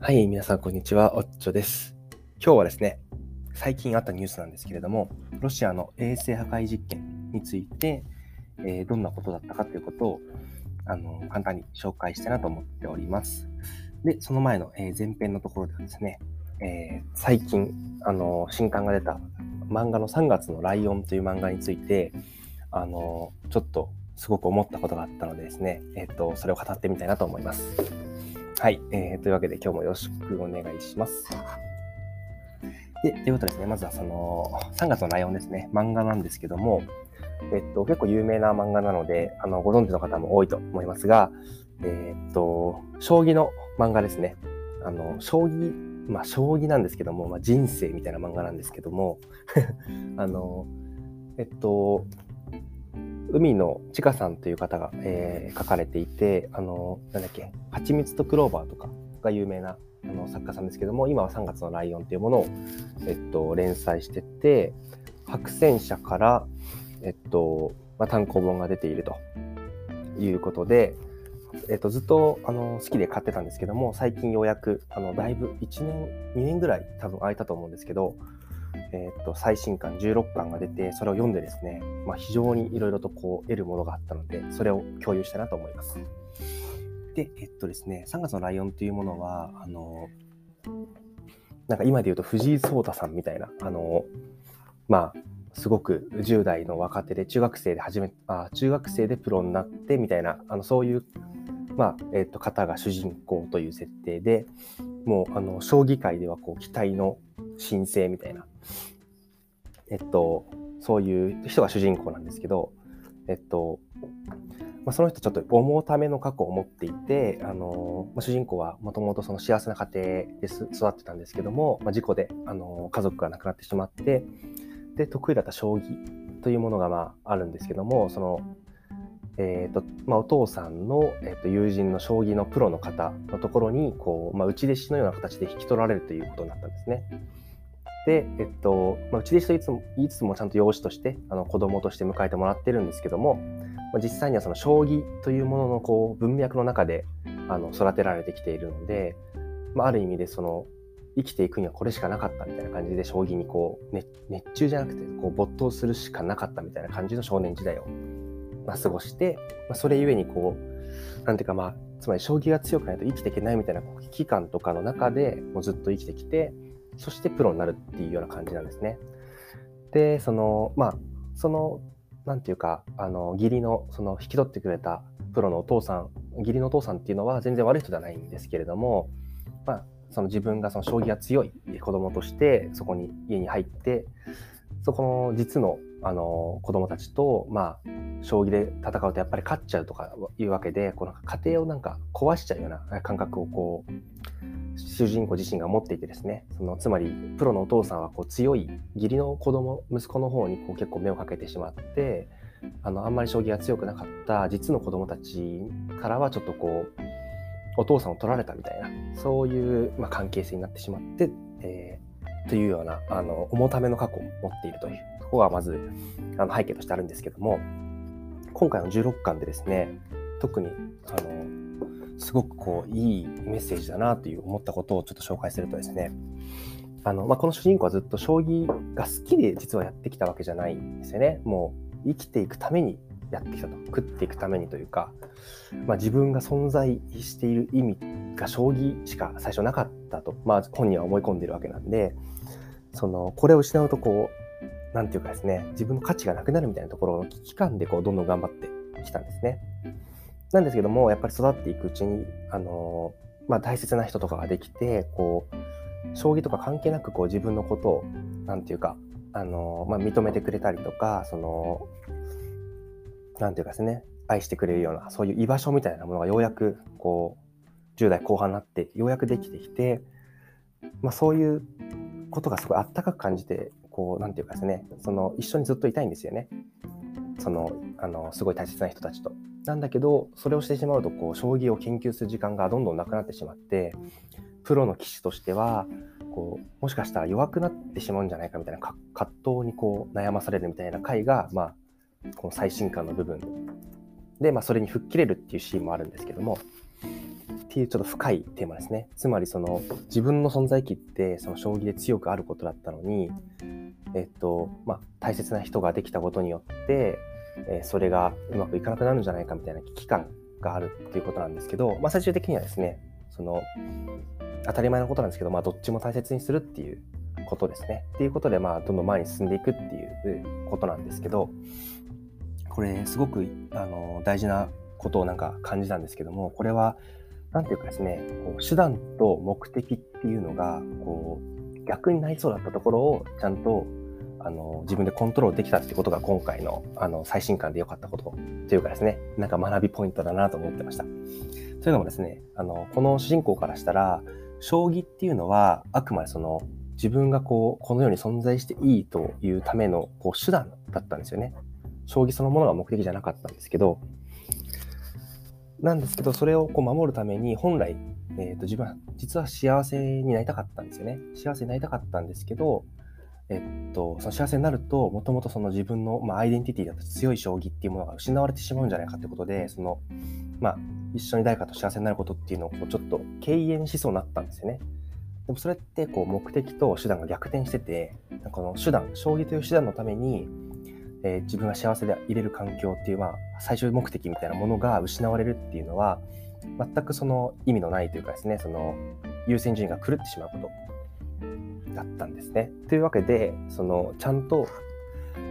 はい、皆さん、こんにちは。おっちょです。今日はですね、最近あったニュースなんですけれども、ロシアの衛星破壊実験について、えー、どんなことだったかということをあの簡単に紹介したいなと思っております。で、その前の、えー、前編のところではですね、えー、最近あの新刊が出た漫画の3月のライオンという漫画について、あのちょっとすごく思ったことがあったのでですね、えっ、と、それを語ってみたいなと思います。はい、えー、というわけで今日もよろしくお願いします。で、ということですね、まずはその3月のライオンですね、漫画なんですけども、えっと、結構有名な漫画なので、あのご存知の方も多いと思いますが、えー、っと、将棋の漫画ですね。あの、将棋、まあ、将棋なんですけども、まあ、人生みたいな漫画なんですけども、あの、えっと、海のちかさんという方が、えー、書かれていて、あの、なんだっけ、蜂蜜とクローバーとかが有名なあの作家さんですけども、今は3月のライオンというものを、えっと、連載してて、白戦車から、えっと、まあ、単行本が出ているということで、えっと、ずっとあの好きで買ってたんですけども、最近ようやく、あのだいぶ1年、2年ぐらい多分空いたと思うんですけど、えー、っと最新刊16巻が出てそれを読んでですね、まあ、非常にいろいろとこう得るものがあったのでそれを共有したいなと思います。でえっとですね3月のライオンというものはあのなんか今で言うと藤井聡太さんみたいなあのまあすごく10代の若手で中学生で始めあ中学生でプロになってみたいなあのそういうまあえー、と方が主人公という設定でもうあの将棋界ではこう期待の新星みたいなえっと、そういう人が主人公なんですけど、えっと、まあ、その人ちょっと重ための過去を持っていて、あのまあ、主人公はもともとその幸せな家庭で育ってたんですけども、まあ、事故で、あの家族が亡くなってしまってで得意だった将棋というものがまああるんですけどもその、えーとまあ、お父さんの、えー、と友人の将棋のプロの方のところにこう、まあ、内弟子のような形で引き取られるということになったんですね。で、えっと、まあ、うちでといつも言いつつもちゃんと養子としてあの子供として迎えてもらってるんですけども、まあ、実際にはその将棋というもののこう文脈の中であの育てられてきているので、まあ、ある意味でその生きていくにはこれしかなかったみたいな感じで将棋にこう、ね、熱中じゃなくてこう没頭するしかなかったみたいな感じの少年時代を、まあ、過ごして、まあ、それゆえにこうなんていうかまあつまり将棋が強くないと生きていけないみたいな危機感とかの中でもうずっと生きてきてそしてプロになるっていうような感じなんですね。で、その、まあ、その、何て言うか、あの、義理の、その、引き取ってくれたプロのお父さん、義理のお父さんっていうのは全然悪い人ではないんですけれども、まあ、その自分がその将棋が強い子供としてそこに家に入ってそこの実のあの子供たちとまあ将棋で戦うとやっぱり勝っちゃうとかいうわけでこの家庭をなんか壊しちゃうような感覚をこう主人公自身が持っていてですね。そのつまりプロのお父さんはこう強い義理の子供息子の方にこう結構目をかけてしまってあのあんまり将棋が強くなかった実の子供たちからはちょっとこうお父さんを取られたみたいなそういう、まあ、関係性になってしまって、えー、というようなあの重ための過去を持っているというところがまずあの背景としてあるんですけども今回の16巻でですね特にあのすごくこういいメッセージだなという思ったことをちょっと紹介するとですねあの、まあ、この主人公はずっと将棋が好きで実はやってきたわけじゃないんですよね。もう生きていくためにやってきたと食っていくためにというか、まあ、自分が存在している意味が将棋しか最初なかったと、まあ、本人は思い込んでるわけなんでそのこれを失うとこうなんていうかですね自分の価値がなくなるみたいなところの危機感でこうどんどん頑張ってきたんですね。なんですけども、やっぱり育っていくうちに、あのまあ、大切な人とかができて、こう、将棋とか関係なくこう自分のことを、なんていうか、あのまあ、認めてくれたりとか、その、なんていうかですね、愛してくれるような、そういう居場所みたいなものがようやく、こう、10代後半になって、ようやくできてきて、まあ、そういうことがすごいあったかく感じて、こう、なんていうかですね、その、一緒にずっといたいんですよね。その、あの、すごい大切な人たちと。なんだけどそれをしてしまうとこう将棋を研究する時間がどんどんなくなってしまってプロの棋士としてはこうもしかしたら弱くなってしまうんじゃないかみたいな葛藤にこう悩まされるみたいな回が、まあ、この最新刊の部分で、まあ、それに吹っ切れるっていうシーンもあるんですけどもっていうちょっと深いテーマですね。つまりその自分の存在意義ってその将棋で強くあることだったのに、えっとまあ、大切な人ができたことによって、えー、それがうまくいかなくなるんじゃないかみたいな危機感があるっていうことなんですけど、まあ、最終的にはですねその当たり前のことなんですけど、まあ、どっちも大切にするっていうことですね。っていうことで、まあ、どんどん前に進んでいくっていうことなんですけど、これ、すごくあの大事なことをなんか感じたんですけども、これは、なんていうかですね、こう手段と目的っていうのが、こう、逆になりそうだったところを、ちゃんとあの自分でコントロールできたってことが今回のあの最新刊で良かったことというかですね、なんか学びポイントだなと思ってました。というのもですね、あのこの主人公からしたら、将棋っていうのはあくまでその自分がこうこの世に存在していいというためのこう手段だったんですよね。将棋そのものが目的じゃなかったんですけど、なんですけど、それをこう守るために本来、えー、と自分は実は幸せになりたかったんですよね。幸せになりたかったんですけど、えっと、その幸せになると、もともとその自分の、まあ、アイデンティティだった強い将棋っていうものが失われてしまうんじゃないかってことで、その、まあ、一緒に誰かと幸せになることっていうのをこうちょっと敬遠しそうになったんですよね。でもそれってこう目的と手段が逆転してて、この手段、将棋という手段のために、えー、自分が幸せでいれる環境っていう、まあ、最終目的みたいなものが失われるっていうのは、全くその意味のないというかですね、その優先順位が狂ってしまうことだったんですね。というわけで、そのちゃんと、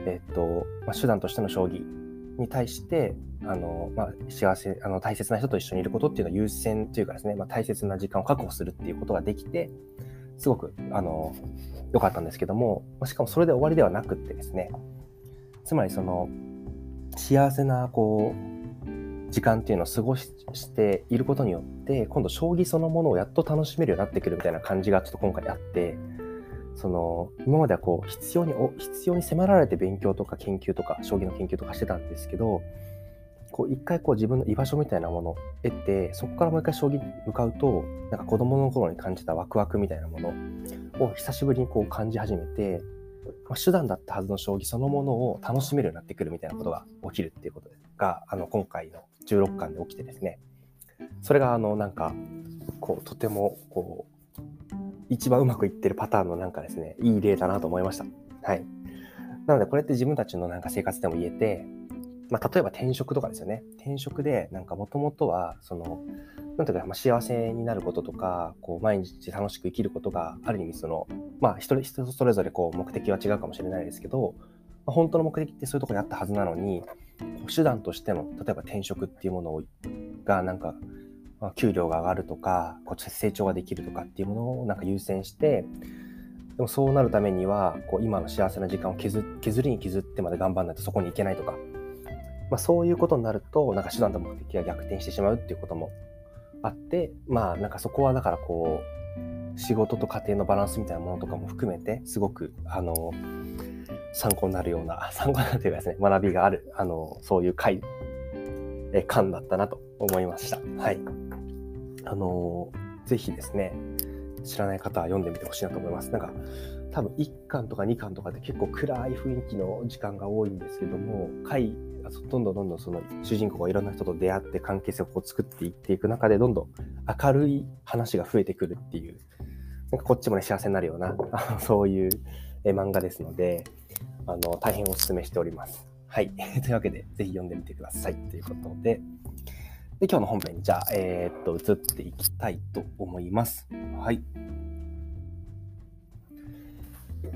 えっとまあ、手段としての将棋に対してあの、まあ、幸せあの大切な人と一緒にいることっていうのは優先というかですね、まあ、大切な時間を確保するっていうことができてすごくあの良かったんですけども、ま、しかもそれで終わりではなくってですねつまりその幸せなこう時間っていうのを過ごしていることによって今度将棋そのものをやっと楽しめるようになってくるみたいな感じがちょっと今回あってその今まではこう必要に必要に迫られて勉強とか研究とか将棋の研究とかしてたんですけどこう一回こう自分の居場所みたいなものを得てそこからもう一回将棋に向かうとなんか子供の頃に感じたワクワクみたいなものを久しぶりにこう感じ始めて、まあ、手段だったはずの将棋そのものを楽しめるようになってくるみたいなことが起きるっていうことがあの今回の16巻で起きてですねそれがあのなんかこうとてもこう一番うまくいってるパターンのなんかですね、いい例だなと思いました。はい。なので、これって自分たちのなんか生活でも言えて、まあ、例えば転職とかですよね。転職で、なんかもともとは、その、なんていうか、まあ、幸せになることとか、こう、毎日楽しく生きることが、ある意味、その、まあ、一人、人それぞれ、こう、目的は違うかもしれないですけど、まあ、本当の目的ってそういうとこにあったはずなのに、手段としての、例えば転職っていうものが、なんか、まあ、給料が上がるとか、こう成長ができるとかっていうものをなんか優先して、でもそうなるためには、こう今の幸せな時間を削削りに削ってまで頑張らないとそこに行けないとか、まあ、そういうことになると、なんか手段と目的が逆転してしまうっていうこともあって、まあなんかそこはだからこう、仕事と家庭のバランスみたいなものとかも含めて、すごく、あの、参考になるような、参考になるというかですね、学びがある、あの、そういう回、え、感だったなと思いました。はい。あの、ぜひですね、知らない方は読んでみてほしいなと思います。なんか、多分1巻とか2巻とかって結構暗い雰囲気の時間が多いんですけども、回、どんどんどんどんその主人公がいろんな人と出会って関係性をこう作っていっていく中で、どんどん明るい話が増えてくるっていう、なんかこっちもね、幸せになるような、そういう漫画ですので、あの、大変お勧めしております。はい。というわけで、ぜひ読んでみてください。ということで、で、今日の本編にじゃあ、えー、っと、移っていきたいと思います。はい。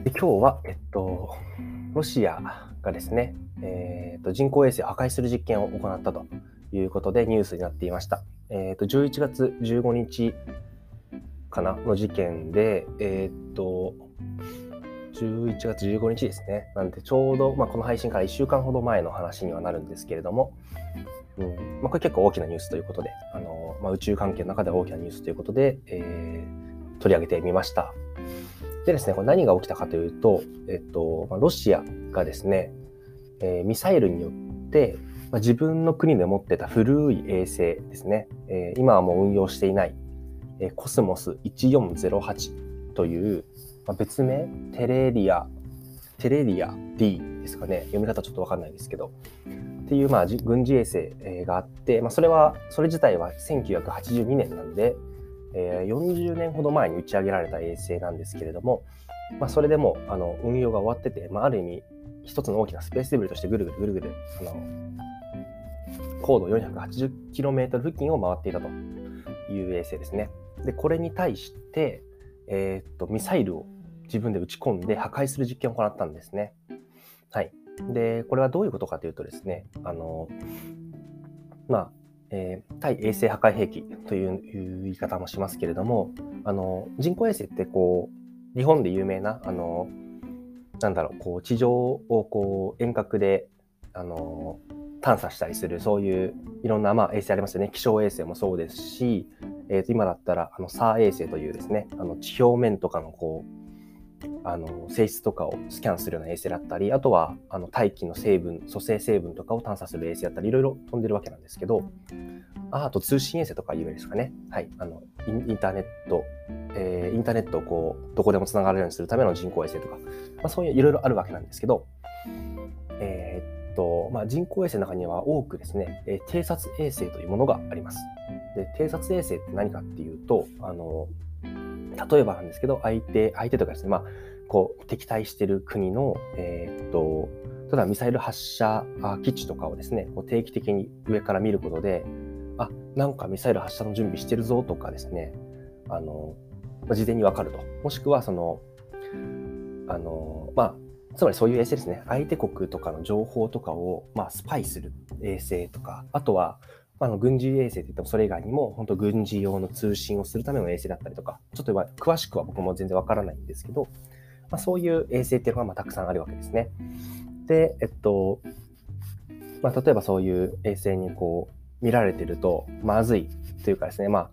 で、今日は、えっと、ロシアがですね、えー、っと、人工衛星を破壊する実験を行ったということでニュースになっていました。えー、っと、11月15日かなの事件で、えー、っと、11月15日ですね。なんで、ちょうど、まあ、この配信から1週間ほど前の話にはなるんですけれども、うんまあ、これ結構大きなニュースということで、あのまあ、宇宙関係の中で大きなニュースということで、えー、取り上げてみました。でですね、これ何が起きたかというと、えっと、ロシアがですね、えー、ミサイルによって、まあ、自分の国で持ってた古い衛星ですね、えー、今はもう運用していない、えー、コスモス1408という、まあ、別名、テレリア、テレリア D ですかね、読み方ちょっとわかんないですけど、っっていう、まあ、軍事衛星があって、まあ、それは、それ自体は1982年なんで、えー、40年ほど前に打ち上げられた衛星なんですけれども、まあ、それでもあの運用が終わってて、まあ、ある意味、一つの大きなスペースデブリとしてぐるぐるぐるぐる、あの高度 480km 付近を回っていたという衛星ですね。で、これに対して、えー、っと、ミサイルを自分で撃ち込んで破壊する実験を行ったんですね。はい。で、これはどういうことかというとですね、あの、まあ、えー、対衛星破壊兵器という言い方もしますけれども、あの、人工衛星ってこう、日本で有名な、あの、なんだろう、こう、地上をこう、遠隔で、あの、探査したりする、そういういろんな、まあ、衛星ありますよね。気象衛星もそうですし、えー、と今だったら、あの、SAR 衛星というですね、あの、地表面とかのこう、あの性質とかをスキャンするような衛星だったりあとはあの大気の成分組成成分とかを探査する衛星だったりいろいろ飛んでるわけなんですけどああと通信衛星とか有名ですかね。はい。あのインターネット、えー、インターネットをこうどこでもつながるようにするための人工衛星とか、まあ、そういういろいろあるわけなんですけどえー、っとまあ、人工衛星の中には多くですね、えー、偵察衛星というものがあります。で偵察衛星って何かっていうとあの例えばなんですけど、相手、相手とかですね、まあ、こう、敵対してる国の、えー、っと、ただミサイル発射基地とかをですね、こう定期的に上から見ることで、あ、なんかミサイル発射の準備してるぞとかですね、あの、事前にわかると。もしくは、その、あの、まあ、つまりそういう衛星ですね。相手国とかの情報とかを、まあ、スパイする衛星とか、あとは、まあの軍事衛星といってもそれ以外にも、本当軍事用の通信をするための衛星だったりとか、ちょっと詳しくは僕も全然わからないんですけど、まあ、そういう衛星っていうのがまあたくさんあるわけですね。で、えっと、まあ、例えばそういう衛星にこう見られてるとまずいというかですね、まあ、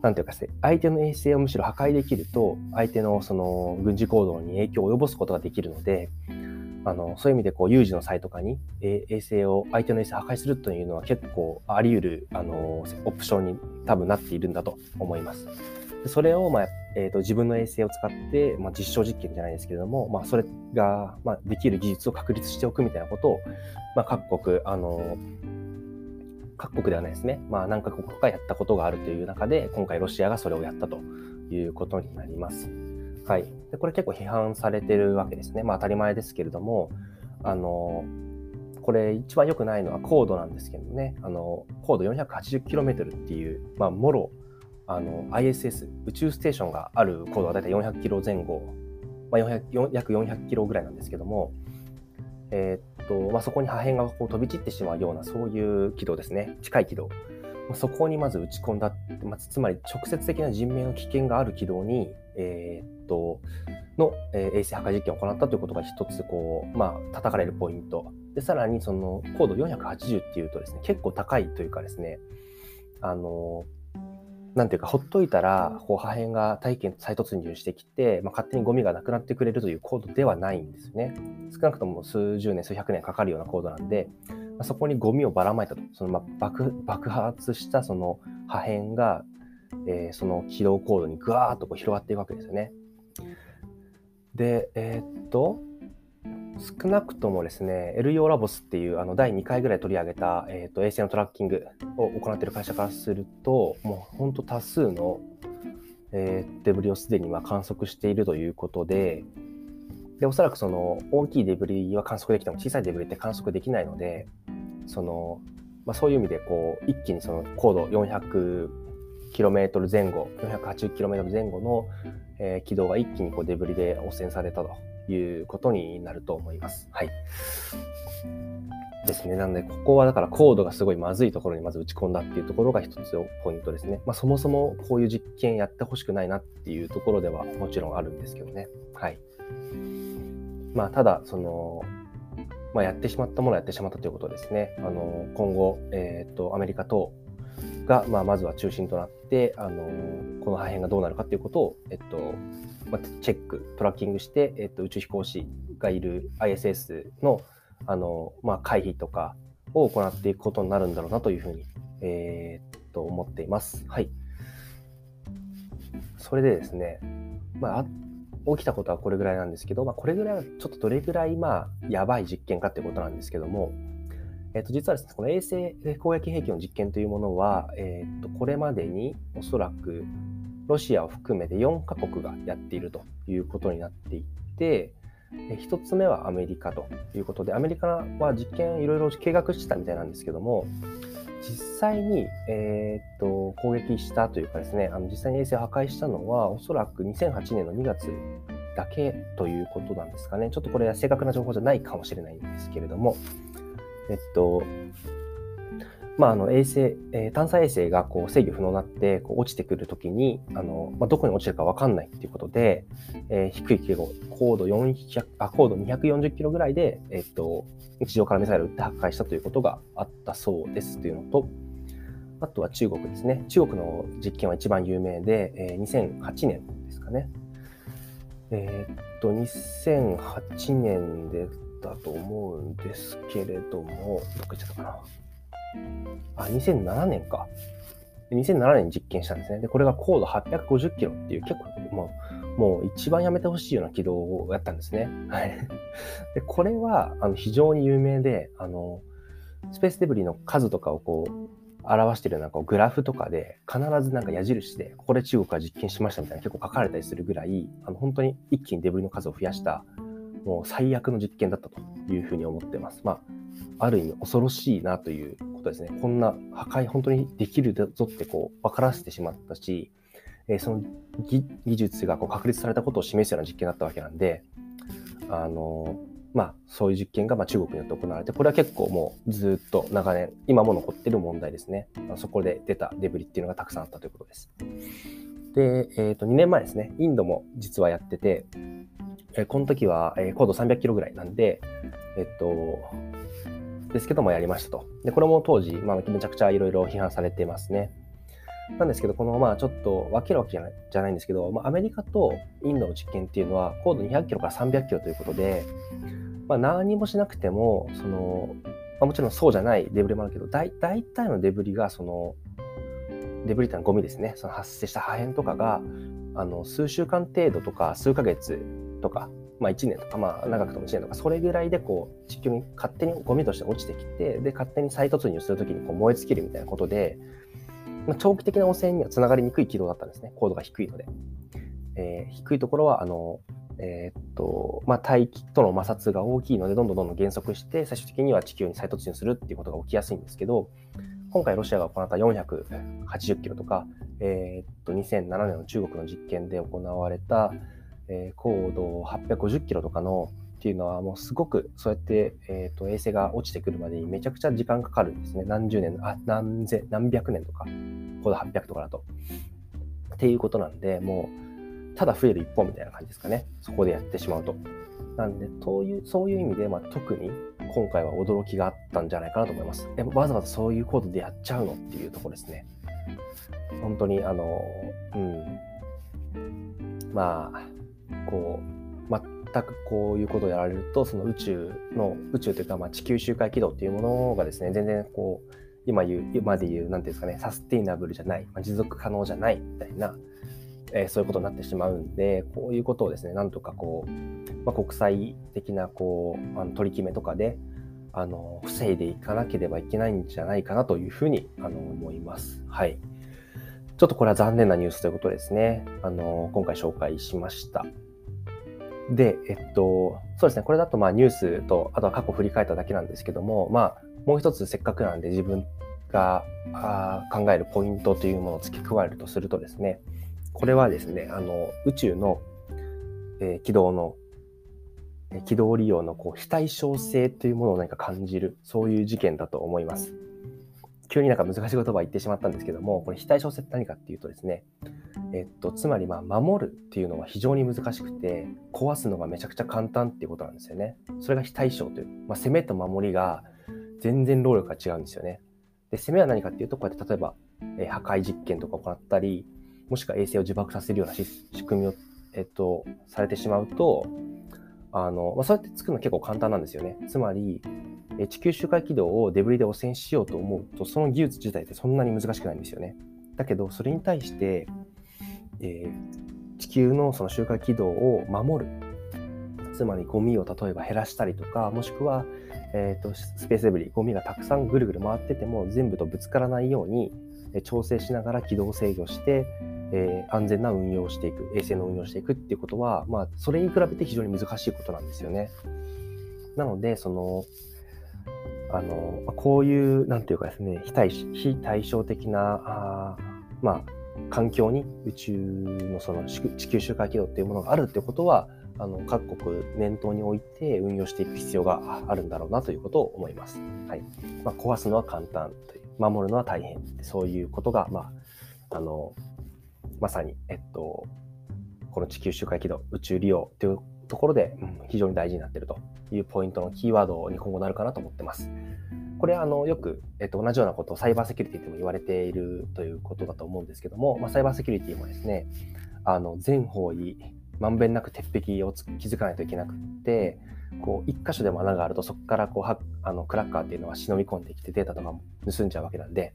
なんていうかですね、相手の衛星をむしろ破壊できると、相手のその軍事行動に影響を及ぼすことができるので、あのそういう意味でこう有事の際とかに、え衛星を相手の衛星を破壊するというのは結構あり得るあのオプションに多分なっているんだと思います。でそれを、まあえーと、自分の衛星を使って、まあ、実証実験じゃないですけれども、まあ、それが、まあ、できる技術を確立しておくみたいなことを、まあ、各国あの各国ではないですね、まあ、何カ国かやったことがあるという中で今回ロシアがそれをやったということになります。はい、でこれ結構批判されてるわけですね。まあ当たり前ですけれども、あのこれ一番良くないのは高度なんですけどね、あの高度 480km っていう、まあ、もろあの ISS、宇宙ステーションがある高度は大体400キロ前後、まあ、400約400キロぐらいなんですけども、えー、っとまあ、そこに破片がこう飛び散ってしまうようなそういう軌道ですね、近い軌道。そこにまず打ち込んだ、まあ、つまり直接的な人命の危険がある軌道に、えー、っとの、えー、衛星破壊実験を行ったということが一つこう、まあ叩かれるポイント。でさらにその高度480っていうとですね結構高いというかですねあのなんていうかほっといたらこう破片が大気に再突入してきて、まあ、勝手にゴミがなくなってくれるという高度ではないんですね。少なくとも数十年数百年かかるような高度なんで、まあ、そこにゴミをばらまいたと。そのまあ爆爆発したその破片が、えー、その軌道高度にぐわーっとこう広がっていくわけですよね。で、えー、っと、少なくともですね、エルヨーラボスっていうあの第2回ぐらい取り上げた、えーと、衛星のトラッキングを行っている会社からすると、もう本当多数の、えー、デブリをすでには観測しているということで、でおそらくその大きいデブリは観測できても小さいデブリって観測できないので、そのまあ、そういう意味でこう一気にその高度 km 前後、480km 前後の、えー、軌道が一気にこうデブリで汚染されたということになると思います。はい。ですね。なので、ここはだからコードがすごいまずいところにまず打ち込んだっていうところが一つのポイントですね。まあ、そもそもこういう実験やってほしくないなっていうところではもちろんあるんですけどね。はい。まあ、ただ、その、まあ、やってしまったものはやってしまったということですね。あの、今後、えっ、ー、と、アメリカ等が、まあ、まずは中心となって、あのこの破片がどうなるかということを、えっとまあ、チェック、トラッキングして、えっと、宇宙飛行士がいる ISS のあの、まあ、回避とかを行っていくことになるんだろうなというふうに、えー、っと思っています。はい。それでですね、まあ、起きたことはこれぐらいなんですけど、まあ、これぐらいはちょっとどれぐらい、まあ、やばい実験かっていうことなんですけども、えっと、実はですね、この衛星攻撃兵器の実験というものは、えっと、これまでにおそらくロシアを含めて4カ国がやっているということになっていて、1つ目はアメリカということで、アメリカは実験いろいろ計画してたみたいなんですけども、実際に、えー、っと攻撃したというかですね、あの実際に衛星を破壊したのは、おそらく2008年の2月だけということなんですかね。ちょっとこれは正確な情報じゃないかもしれないんですけれども、えっと、まあ、あの衛星、えー、探査衛星がこう制御不能になってこう落ちてくるときにあの、まあ、どこに落ちるか分かんないっていうことで、えー、低い軌道、高度400あ高度240キロぐらいで、えっと、地上からミサイルを撃って破壊したということがあったそうですというのと、あとは中国ですね。中国の実験は一番有名で、えー、2008年ですかね。えー、っと、2008年でだと思うんですけれども、どっか行っちゃったかな。あ、2007年か。2007年に実験したんですね。で、これが高度850キロっていう結構もう、もう一番やめてほしいような軌道をやったんですね。はい。で、これはあの非常に有名で、あの、スペースデブリの数とかをこう、表しているようなこうグラフとかで必ずなんか矢印でここで中国が実験しましたみたいな結構書かれたりするぐらいあの本当に一気にデブリの数を増やしたもう最悪の実験だったというふうに思ってます。まあ、ある意味恐ろしいなということですね。こんな破壊本当にできるぞってこう分からせてしまったし、えー、その技術がこう確立されたことを示すような実験だったわけなんで、あのまあ、そういう実験がま中国によって行われて、これは結構もうずっと長年、今も残っている問題ですね。そこで出たデブリっていうのがたくさんあったということです。で、えー、と2年前ですね、インドも実はやってて、えこの時は、え高度300キロぐらいなんで、えっと、ですけどもやりましたと。で、これも当時、まあ、めちゃくちゃいろいろ批判されてますね。なんですけど、この、まあ、ちょっと分けるわけじゃないじゃないんですけど、まあ、アメリカとインドの実験っていうのは、高度200キロから300キロということで、まあ、何もしなくても、その、まあ、もちろんそうじゃないデブリもあるけど、大体のデブリが、その、デブリってのはゴミですね。その発生した破片とかが、あの、数週間程度とか、数ヶ月とか、まあ、1年とか、まあ、長くとも1年とか、それぐらいでこう地球に勝手にゴミとして落ちてきて、で、勝手に再突入するときにこう燃え尽きるみたいなことで、まあ、長期的な汚染にはつながりにくい軌道だったんですね、高度が低いので。えー、低いところは、あの、えー、っと、まあ、大気との摩擦が大きいので、どんどんどんどん減速して、最終的には地球に再突入するっていうことが起きやすいんですけど、今回ロシアが行った480キロとか、えー、っと、2007年の中国の実験で行われた、えー、高度850キロとかのっていうのはもうすごくそうやって、えーと、衛星が落ちてくるまでにめちゃくちゃ時間かかるんですね。何十年、あ何千、何百年とか、高度800とかだと。っていうことなんで、もう、ただ増える一方みたいな感じですかね。そこでやってしまうと。なんで、そういうそういう意味で、まあ、特に今回は驚きがあったんじゃないかなと思います。えわざわざそういうコードでやっちゃうのっていうところですね。本当に、あの、うん。まあ、こう、全くこういうことをやられると、その宇宙の、宇宙というか、まあ、地球周回軌道っていうものがですね、全然こう、今言う、今で言う、なんていうんですかね、サステイナブルじゃない、まあ、持続可能じゃないみたいな、えー、そういうことになってしまうんで、こういうことをですね、なんとかこう、まあ、国際的なこうあの取り決めとかで、あの防いでいかなければいけないんじゃないかなというふうにあの思います。はい。ちょっとこれは残念なニュースということですね。あの今回紹介しました。で、えっと、そうですね、これだとまあニュースと、あとは過去振り返っただけなんですけども、まあ、もう一つせっかくなんで自分があ考えるポイントというものを付け加えるとするとですね、これはですね、あの宇宙の、えー、軌道の、えー、軌道利用のこう非対称性というものを何か感じる、そういう事件だと思います。急になんか難しい言葉言ってしまったんですけども、これ非対称性って何かっていうとですね、えっと、つまりま守るっていうのは非常に難しくて、壊すのがめちゃくちゃ簡単っていうことなんですよね。それが非対称という、まあ、攻めと守りが全然労力が違うんですよね。で、攻めは何かっていうと、こうやって例えば、え、破壊実験とか行ったり、もしくは衛星を自爆させるような仕組みを、えっと、されてしまうと、あの、まあ、そうやって作るの結構簡単なんですよね。つまり、地球周回軌道をデブリで汚染しようと思うと、その技術自体ってそんなに難しくないんですよね。だけど、それに対して、えー、地球のその周回軌道を守る。つまりゴミを例えば減らしたりとか、もしくは、えーと、スペースデブリ、ゴミがたくさんぐるぐる回ってても全部とぶつからないように、調整しながら軌道制御して、えー、安全な運用をしていく、衛星の運用をしていくっていうことは、まあ、それに比べて非常に難しいことなんですよね。なので、その、あの、こういう、なんていうかですね、非対非対称的な、あまあ、環境に宇宙のその地球周回軌道っていうものがあるってことは、あの各国念頭に置いて運用していく必要があるんだろうなということを思います。はいまあ、壊すのは簡単という、守るのは大変そういうことが、まあ、あのまさに、えっと、この地球周回軌道、宇宙利用というところで、うん、非常に大事になっているというポイントのキーワードに今後なるかなと思ってます。これあのよく、えっと、同じようなことをサイバーセキュリティとも言われているということだと思うんですけども、まあ、サイバーセキュリティもですね、あの全方位まんべんなく鉄壁を築かないといけなくってこう一箇所でも穴があるとそこからこうはあのクラッカーっていうのは忍び込んできてデータとかも盗んじゃうわけなんで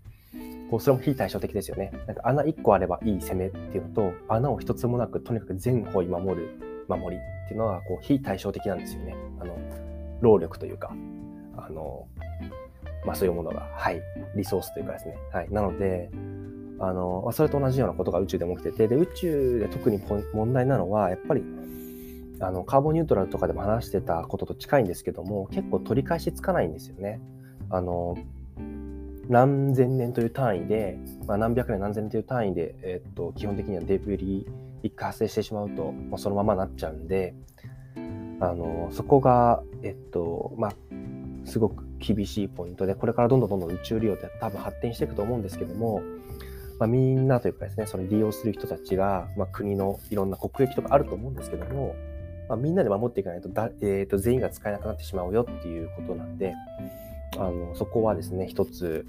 こうそれも非対称的ですよねなんか穴1個あればいい攻めっていうのと穴を一つもなくとにかく全方位守る守りっていうのはこう非対称的なんですよね。あの労力というかあのまあそういうものがはいリソースというかですね。はい。なのであの、それと同じようなことが宇宙でも起きてて、で、宇宙で特に問題なのは、やっぱり、あの、カーボンニュートラルとかでも話してたことと近いんですけども、結構取り返しつかないんですよね。あの、何千年という単位で、まあ、何百年何千年という単位で、えっと、基本的にはデブリ一回発生してしまうと、もうそのままなっちゃうんで、あの、そこが、えっと、まあ、すごく厳しいポイントで、これからどんどんどんどん宇宙利用って多分発展していくと思うんですけども、まあ、みんなというかですね、それ利用する人たちが、まあ、国のいろんな国益とかあると思うんですけども、まあ、みんなで守っていかないとだ、えー、と全員が使えなくなってしまうよっていうことなんで、あのそこはですね、一つ、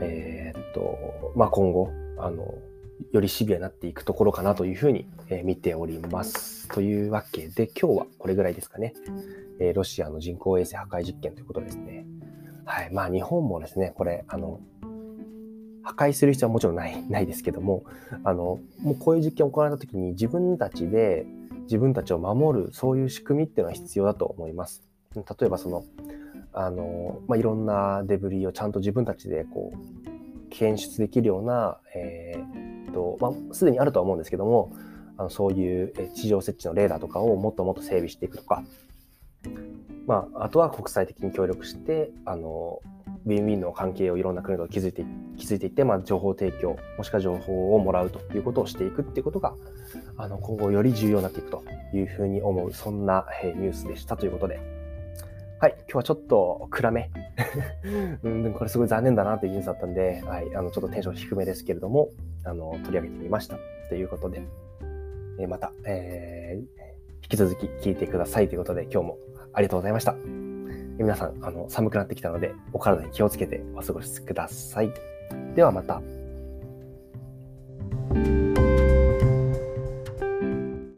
えー、っと、まあ、今後、あの、よりシビアになっていくところかなというふうに、え、見ております。というわけで、今日はこれぐらいですかね。え、ロシアの人工衛星破壊実験ということですね。はい。まあ、日本もですね、これ、あの、破壊する必要はもちろんない ないですけどもあのもうこういう実験を行った時に自分たちで自分たちを守るそういう仕組みっていうのは必要だと思います。例えばそのあの、まあ、いろんなデブリをちゃんと自分たちでこう検出できるような、えーとまあ、すでにあるとは思うんですけどもあのそういう地上設置のレーダーとかをもっともっと整備していくとか、まあ、あとは国際的に協力してあのウィンウィンの関係をいろんな国と築いて築いていって、まあ、情報提供もしくは情報をもらうということをしていくっていうことがあの今後より重要になっていくというふうに思うそんなニュースでしたということで。はい今日はちょっと暗め。うん、これすごい残念だなというニュースだったんで、はい、あのちょっとテンション低めですけれども。あの取り上げてみましたということで、えまた、えー、引き続き聞いてくださいということで今日もありがとうございました。皆さん、あの、寒くなってきたので、お体に気をつけてお過ごしください。ではまた。